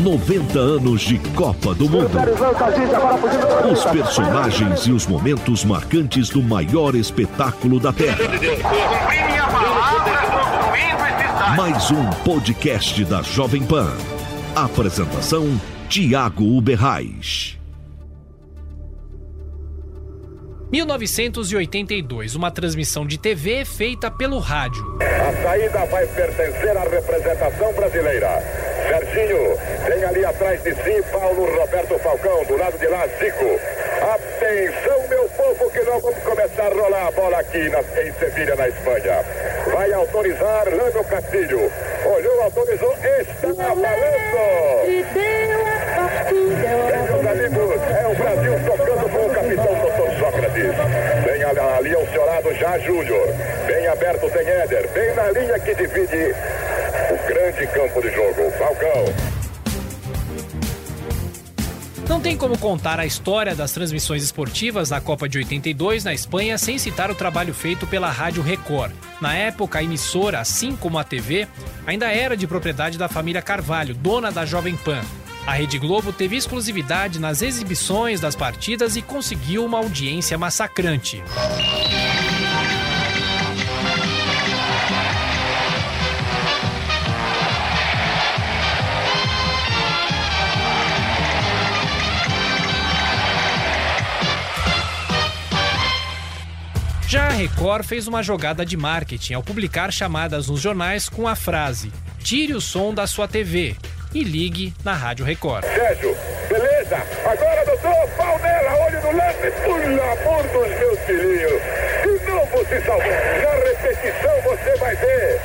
90 anos de Copa do Mundo. Os personagens e os momentos marcantes do maior espetáculo da Terra. Mais um podcast da Jovem Pan. Apresentação: Tiago Uberrais. 1982, uma transmissão de TV feita pelo rádio. A saída vai pertencer à representação brasileira. Serginho tem ali atrás de si Paulo Roberto Falcão, do lado de lá Zico. Atenção, meu povo, que nós vamos começar a rolar a bola aqui na, em Sevilha, na Espanha. Vai autorizar Lano Castilho. Olhou, autorizou, está valendo! Meus amigos, é o Brasil tocando com o capitão Dr. Sócrates. Vem ali ao seu lado já Júnior. Bem aberto tem Éder. Bem na linha que divide o grande campo de jogo. Falcão. Não tem como contar a história das transmissões esportivas da Copa de 82 na Espanha sem citar o trabalho feito pela Rádio Record. Na época, a emissora, assim como a TV, ainda era de propriedade da família Carvalho, dona da Jovem Pan. A Rede Globo teve exclusividade nas exibições das partidas e conseguiu uma audiência massacrante. Já a Record fez uma jogada de marketing ao publicar chamadas nos jornais com a frase: Tire o som da sua TV e ligue na Rádio Record. Sérgio, beleza? Agora, doutor, pau nela, olho no lance, pelo amor dos meus filhinhos. De novo se salvou. Na repetição você vai ver.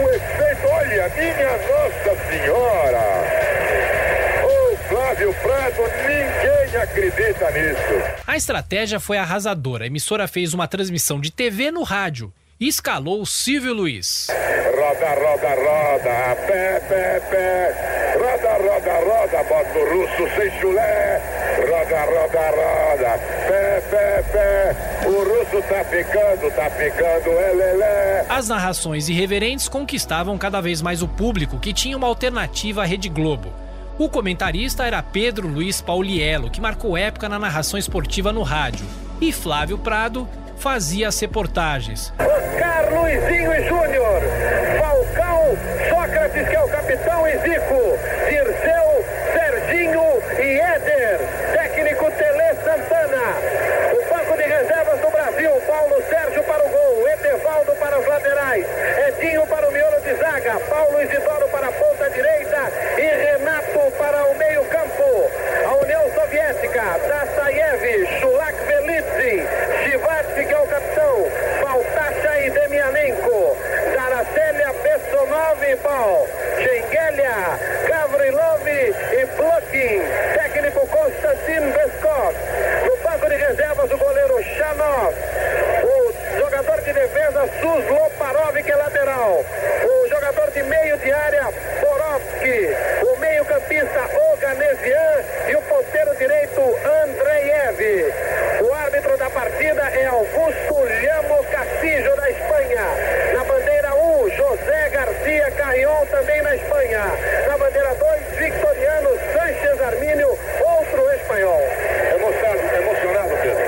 O efeito, olha, minha Nossa Senhora. Flávio Prado, ninguém acredita nisso. A estratégia foi arrasadora. A emissora fez uma transmissão de TV no rádio e escalou Silvio Luiz. Roda, roda, roda, pé, pé, pé. Roda, roda, roda, bota o russo sem chulé. Roda, roda, roda, pé, pé, pé. O russo tá ficando, tá ficando, é lelé. As narrações irreverentes conquistavam cada vez mais o público que tinha uma alternativa à Rede Globo. O comentarista era Pedro Luiz Pauliello, que marcou época na narração esportiva no rádio, e Flávio Prado fazia as reportagens. Oscar Luizinho e Júnior, Falcão, Sócrates, que é o capitão, e Zico, Dirceu, Serginho e Éder, técnico Tele Santana. O banco de reservas do Brasil, Paulo Sérgio para o gol, Edevaldo para os laterais, Edinho para o miolo de zaga, Paulo Isidoro para a ponta direita e Renato para o meio campo. A União Soviética, Dassaev, Shulak Velitzi, Shivatsky, que é o capitão, Baltasha e Demianenko, Daracélia Bessonov e Pau, Schengelia, Gavrilov e Blokin, técnico Konstantin Beskov. No banco de reservas, o goleiro Chanov, o jogador de defesa Sus Loparov, que é lateral, o jogador de meio de área Borovski, o meio-campista Oganesian e o ponteiro direito Andreev. O árbitro da partida é Augusto Llamo Castillo, da Espanha. Na bandeira 1, José Garcia Carrion, também na Espanha. Na bandeira 2, Victoriano Sanchez Armínio, outro espanhol. Emocionado, emocionado, Pedro.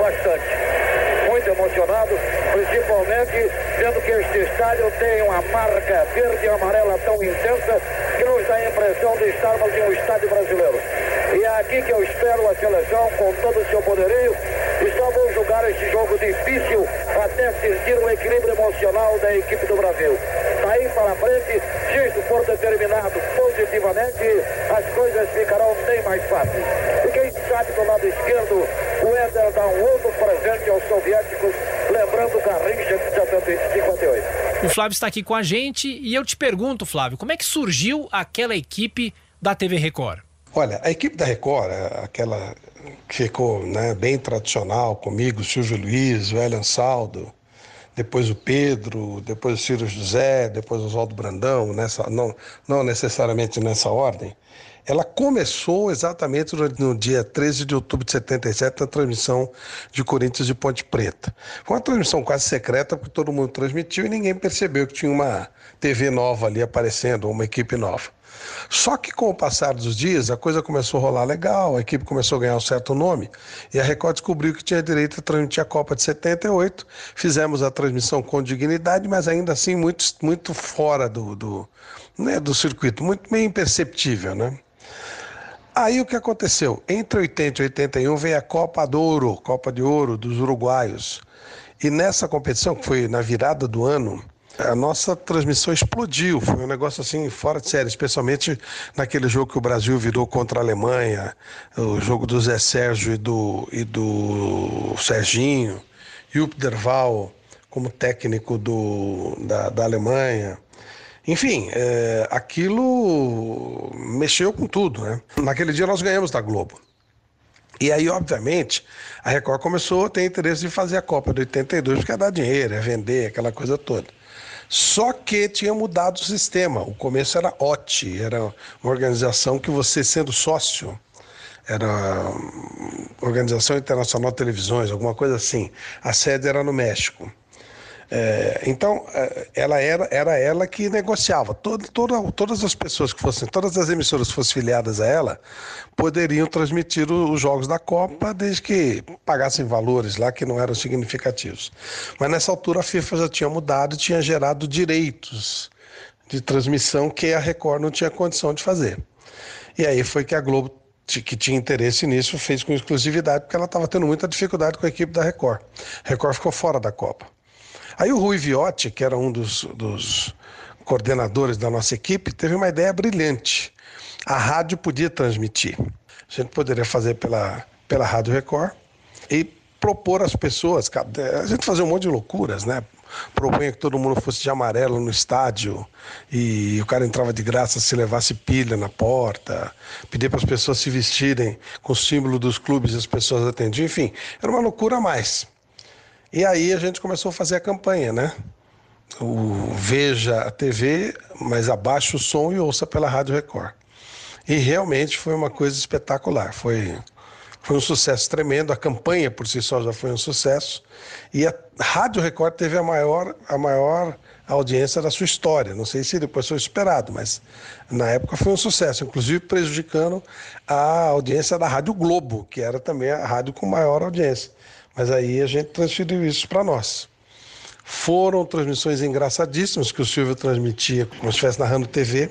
Bastante. Muito emocionado, principalmente vendo que este estádio tem uma marca verde e amarela tão intensa que nos dá a impressão de estarmos em um estádio brasileiro. E é aqui que eu espero a seleção com todo o seu poderio e só vou jogar este jogo difícil até sentir o equilíbrio emocional da equipe do Brasil. Daí para frente, se isto for determinado positivamente, as coisas ficarão bem mais fáceis. E quem sabe do lado esquerdo, o Éder dá um outro presente aos soviéticos, lembrando Garrincha de 58. O Flávio está aqui com a gente e eu te pergunto, Flávio, como é que surgiu aquela equipe da TV Record? Olha, a equipe da Record, aquela que ficou né, bem tradicional comigo, Silvio Luiz, o Elian Saldo, depois o Pedro, depois o Ciro José, depois o Oswaldo Brandão, nessa, não, não necessariamente nessa ordem, ela começou exatamente no, dia 13 de outubro de 77, na transmissão de Corinthians de Ponte Preta. Foi uma transmissão quase secreta, porque todo mundo transmitiu e ninguém percebeu que tinha uma TV nova ali aparecendo, uma equipe nova. Só que com o passar dos dias, a coisa começou a rolar legal, a equipe começou a ganhar um certo nome, e a Record descobriu que tinha direito a transmitir a Copa de 78. Fizemos a transmissão com dignidade, mas ainda assim muito, muito fora do, do, né, do circuito, muito meio imperceptível, né? Aí o que aconteceu? Entre 80 e 81 veio a Copa do Ouro, Copa de Ouro dos uruguaios. E nessa competição, que foi na virada do ano, a nossa transmissão explodiu. Foi um negócio assim fora de série, especialmente naquele jogo que o Brasil virou contra a Alemanha, o jogo do Zé Sérgio e do, e do Serginho, e o Derval como técnico do, da, da Alemanha. Enfim, é, aquilo mexeu com tudo, né? Naquele dia nós ganhamos da Globo. E aí, obviamente, a Record começou a ter interesse em fazer a Copa de 82, porque é dar dinheiro, é vender, aquela coisa toda. Só que tinha mudado o sistema. O começo era OT, era uma organização que você, sendo sócio, era Organização Internacional de Televisões, alguma coisa assim. A sede era no México. É, então, é, ela era, era ela que negociava. Toda, toda, todas as pessoas que fossem, todas as emissoras que fossem filiadas a ela, poderiam transmitir os jogos da Copa, desde que pagassem valores lá que não eram significativos. Mas nessa altura a FIFA já tinha mudado e tinha gerado direitos de transmissão que a Record não tinha condição de fazer. E aí foi que a Globo que tinha interesse nisso fez com exclusividade, porque ela estava tendo muita dificuldade com a equipe da Record. A Record ficou fora da Copa. Aí o Rui Viotti, que era um dos, dos coordenadores da nossa equipe, teve uma ideia brilhante. A rádio podia transmitir. A gente poderia fazer pela, pela Rádio Record e propor às pessoas, a gente fazer um monte de loucuras, né? Propunha que todo mundo fosse de amarelo no estádio e o cara entrava de graça se levasse pilha na porta, pedir para as pessoas se vestirem com o símbolo dos clubes e as pessoas atendiam, enfim, era uma loucura a mais. E aí a gente começou a fazer a campanha, né? O Veja a TV, mas abaixa o som e ouça pela Rádio Record. E realmente foi uma coisa espetacular. Foi, foi um sucesso tremendo. A campanha por si só já foi um sucesso. E a Rádio Record teve a maior, a maior audiência da sua história. Não sei se depois foi esperado, mas na época foi um sucesso, inclusive prejudicando a audiência da Rádio Globo, que era também a rádio com maior audiência. Mas aí a gente transferiu isso para nós. Foram transmissões engraçadíssimas que o Silvio transmitia como se estivesse narrando TV.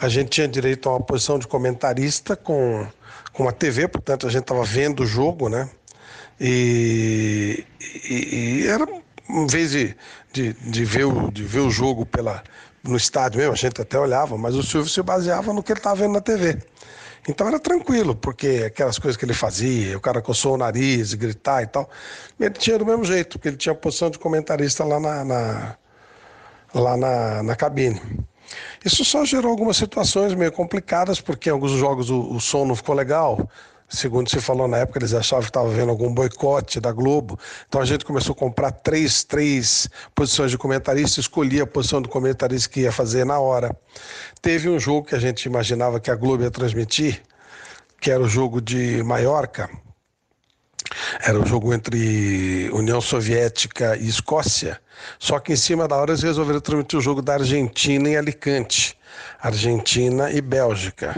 A gente tinha direito a uma posição de comentarista com, com uma TV, portanto a gente estava vendo o jogo, né? E, e, e, era, em vez de, de, de, ver o, de ver o jogo pela, no estádio mesmo, a gente até olhava, mas o Silvio se baseava no que ele estava vendo na TV. Então era tranquilo, porque aquelas coisas que ele fazia, o cara coçou o nariz, gritar e tal, ele tinha do mesmo jeito, porque ele tinha a posição de comentarista lá na, na lá na, na cabine. Isso só gerou algumas situações meio complicadas, porque em alguns jogos o, o som não ficou legal, segundo se falou na época, eles achavam que estava havendo algum boicote da Globo. Então a gente começou a comprar três, três posições de comentarista, escolhia a posição do comentarista que ia fazer na hora. Teve um jogo que a gente imaginava que a Globo ia transmitir, que era o jogo de Maiorca. Era o jogo entre União Soviética e Escócia. Só que em cima da hora eles resolveram transmitir o jogo da Argentina em Alicante. Argentina e Bélgica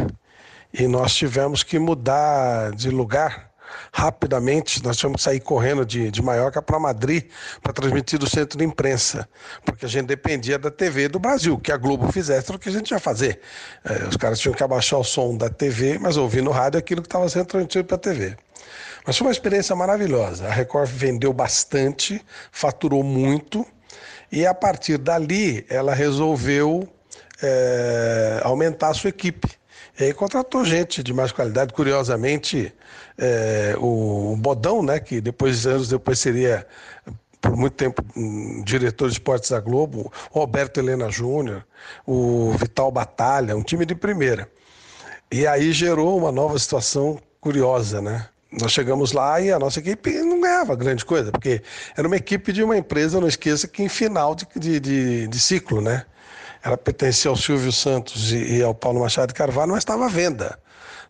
e nós tivemos que mudar de lugar rapidamente. Nós tivemos que sair correndo de, de Maiorca para Madrid para transmitir do centro de imprensa, porque a gente dependia da TV do Brasil, que a Globo fizesse o que a gente ia fazer. É, os caras tinham que abaixar o som da TV, mas ouvir no rádio aquilo que estava sendo transmitido para a TV. Mas foi uma experiência maravilhosa. A Record vendeu bastante, faturou muito, e a partir dali ela resolveu é, aumentar a sua equipe. E contratou gente de mais qualidade. Curiosamente, é, o Bodão, né, que depois, anos depois seria por muito tempo diretor de esportes da Globo, o Roberto Helena Júnior, o Vital Batalha, um time de primeira. E aí gerou uma nova situação curiosa, né? Nós chegamos lá e a nossa equipe não ganhava grande coisa, porque era uma equipe de uma empresa, não esqueça que em final de, de, de, de ciclo, né? Ela pertencia ao Silvio Santos e, e ao Paulo Machado de Carvalho, mas estava à venda.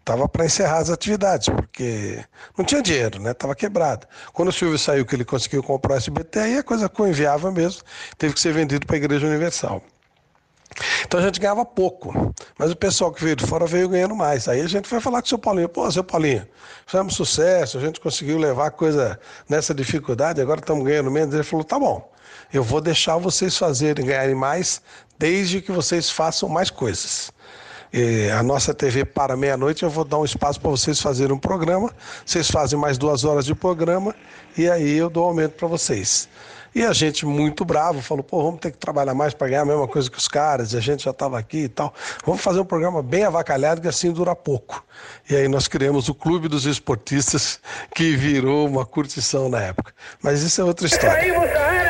Estava para encerrar as atividades, porque não tinha dinheiro, né? Estava quebrada. Quando o Silvio saiu, que ele conseguiu comprar o SBT, aí a coisa inviável mesmo, teve que ser vendido para a Igreja Universal. Então a gente ganhava pouco, mas o pessoal que veio de fora veio ganhando mais. Aí a gente foi falar com o seu Paulinho: pô, seu Paulinho, fizemos sucesso, a gente conseguiu levar a coisa nessa dificuldade, agora estamos ganhando menos. Ele falou: tá bom, eu vou deixar vocês fazerem, ganharem mais, desde que vocês façam mais coisas. E a nossa TV para meia-noite, eu vou dar um espaço para vocês fazerem um programa. Vocês fazem mais duas horas de programa e aí eu dou aumento para vocês. E a gente, muito bravo, falou: pô, vamos ter que trabalhar mais para ganhar a mesma coisa que os caras, e a gente já estava aqui e tal. Vamos fazer um programa bem avacalhado que assim dura pouco. E aí nós criamos o Clube dos Esportistas, que virou uma curtição na época. Mas isso é outra história.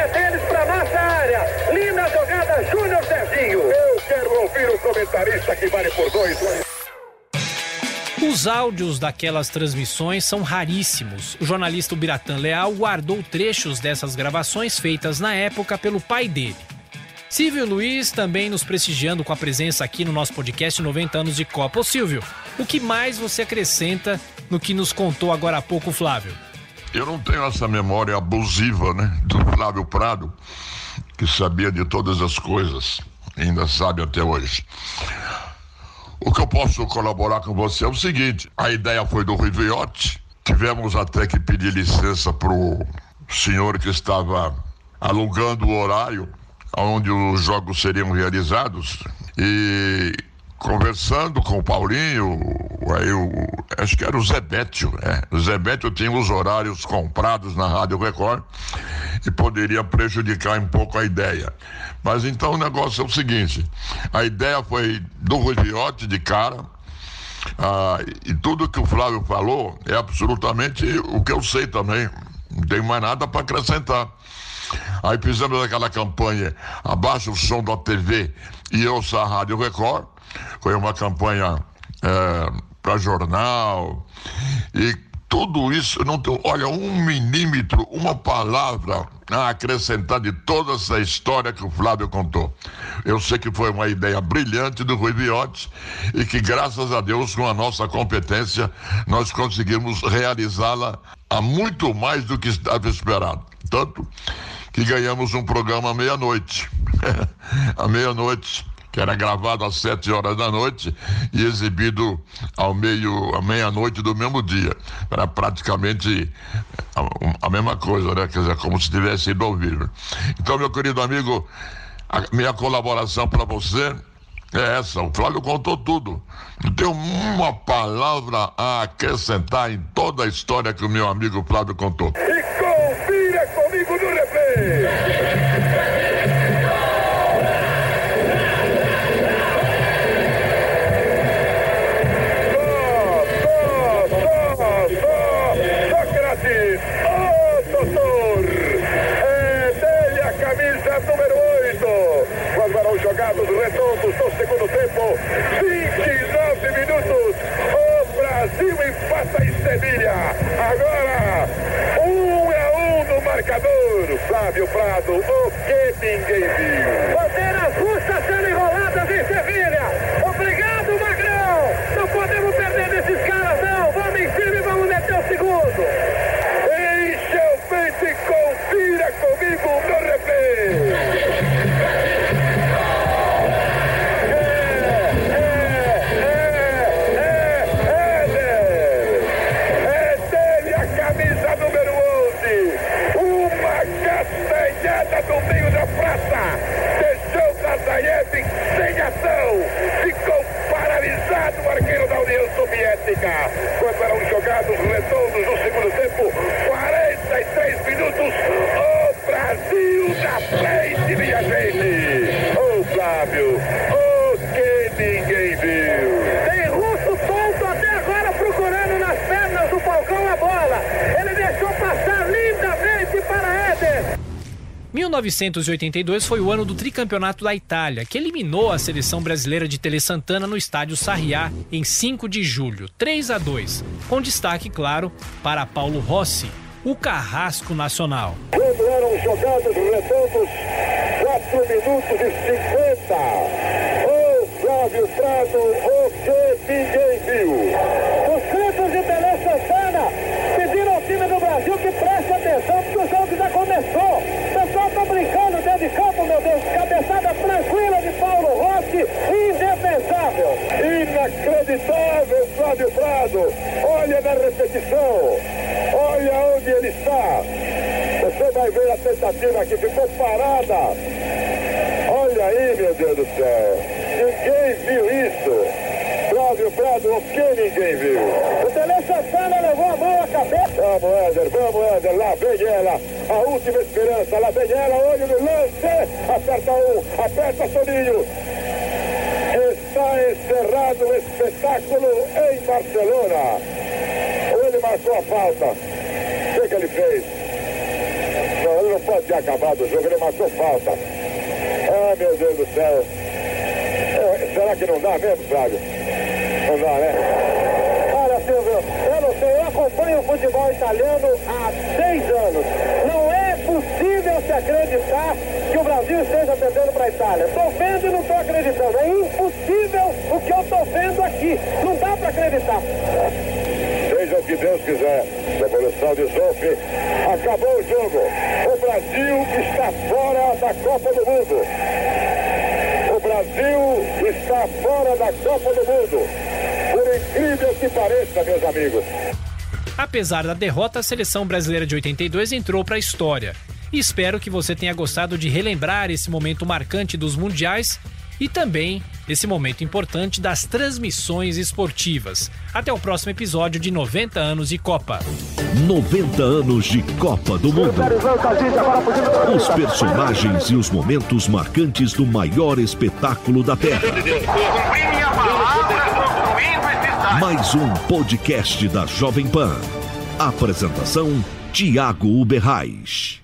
Que vale por dois. Os áudios daquelas transmissões são raríssimos. O jornalista Biratã Leal guardou trechos dessas gravações feitas na época pelo pai dele. Silvio Luiz também nos prestigiando com a presença aqui no nosso podcast 90 anos de Copa. Ô Silvio, o que mais você acrescenta no que nos contou agora há pouco, Flávio? Eu não tenho essa memória abusiva, né, do Flávio Prado, que sabia de todas as coisas, ainda sabe até hoje. O que eu posso colaborar com você é o seguinte: a ideia foi do Rui Viotti. Tivemos até que pedir licença para o senhor que estava alugando o horário onde os jogos seriam realizados. E conversando com o Paulinho, aí o, acho que era o Zebétio, né? O Zebétio tinha os horários comprados na Rádio Record e poderia prejudicar um pouco a ideia. Mas então o negócio é o seguinte: a ideia foi do Rudiote de cara. Ah, e tudo que o Flávio falou é absolutamente o que eu sei também. Não tem mais nada para acrescentar. Aí fizemos aquela campanha Abaixa o som da TV e ouça a Rádio Record. Foi uma campanha é, para jornal. E tudo isso, não tem, olha, um milímetro, uma palavra a acrescentar de toda essa história que o Flávio contou. Eu sei que foi uma ideia brilhante do Rui Viotti e que, graças a Deus, com a nossa competência, nós conseguimos realizá-la a muito mais do que estava esperado. Tanto que ganhamos um programa à meia-noite. à meia-noite que era gravado às sete horas da noite e exibido ao meio, à meia-noite do mesmo dia. Era praticamente a, a, mesma coisa, né? Quer dizer, como se tivesse ido ao vivo. Então, meu querido amigo, a minha colaboração para você é essa. O Flávio contou tudo. Não tem uma palavra a acrescentar em toda a história que o meu amigo Flávio contou. E confira comigo no replay. Jogados redondos no segundo tempo. 29 minutos. O Brasil empata em Sevilha. Agora, um a um no marcador. Flávio Prado, o que ninguém viu. Bandeiras russas sendo enroladas em Sevilha. Obrigado, Magrão. Não podemos perder desses caras, não. Vamos em cima e vamos meter o segundo. Enche o peito e confira comigo no replay. do meio da praça. Deixou Nazareth sem ação. Ficou paralisado o arqueiro da União Soviética. Quando eram jogados redondos no segundo tempo, 43 minutos. O Brasil na frente, minha gente. Ô oh, Flávio, o oh, que ninguém viu. Tem russo solto até agora procurando nas pernas do Falcão a bola. Ele deixou passar lindamente para Éder. 1982 foi o ano do tricampeonato da Itália, que eliminou a seleção brasileira de Tele Santana no estádio Sarriá em 5 de julho, 3 a 2, com destaque, claro, para Paulo Rossi, o carrasco nacional. Quando eram jogados redondos, 4 minutos e Ô Flávio Prado, o que ninguém viu. Os gritos de Pelé Santana pediram ao time do Brasil que preste atenção porque o jogo já começou. O pessoal tá brincando dentro de campo, meu Deus. Cabeçada tranquila de Paulo Rossi, indefensável. Inacreditável, Flávio Prado. Olha na repetição. Olha onde ele está. Você vai ver a tentativa que ficou parada. Olha aí, meu Deus do céu. Ninguém viu isso. Flávio Prado, o que ninguém viu? O Pelé Santana levou a mão à cabeça. Vamos, Éder, vamos, Éder. Lá vem ela. A última esperança. Lá vem ela. Olho no lance. Aperta um. Aperta Soninho. Está encerrado o espetáculo em Barcelona. Ele marcou a falta. O que, que ele fez? Não, ele não pode ter acabado o jogo. Ele marcou falta. Ah, meu Deus do céu. É, será que não dá mesmo, Flávio? Não dá, né? Olha, Silvio, eu não acompanho o futebol italiano há seis anos. Não é possível se acreditar que o Brasil esteja perdendo para a Itália. Estou vendo e não estou acreditando. É impossível o que eu estou vendo aqui. Não dá para acreditar. Seja o que Deus quiser. Devolução de Zoff. Acabou o jogo. O Brasil está fora da Copa do Mundo. O Brasil está fora da Copa do Mundo. Por incrível que pareça, meus amigos. Apesar da derrota, a seleção brasileira de 82 entrou para a história. E espero que você tenha gostado de relembrar esse momento marcante dos mundiais e também esse momento importante das transmissões esportivas. Até o próximo episódio de 90 anos de Copa. 90 anos de Copa do Mundo. Os personagens e os momentos marcantes do maior espetáculo da Terra. Mais um podcast da Jovem Pan. Apresentação: Tiago Uberrais.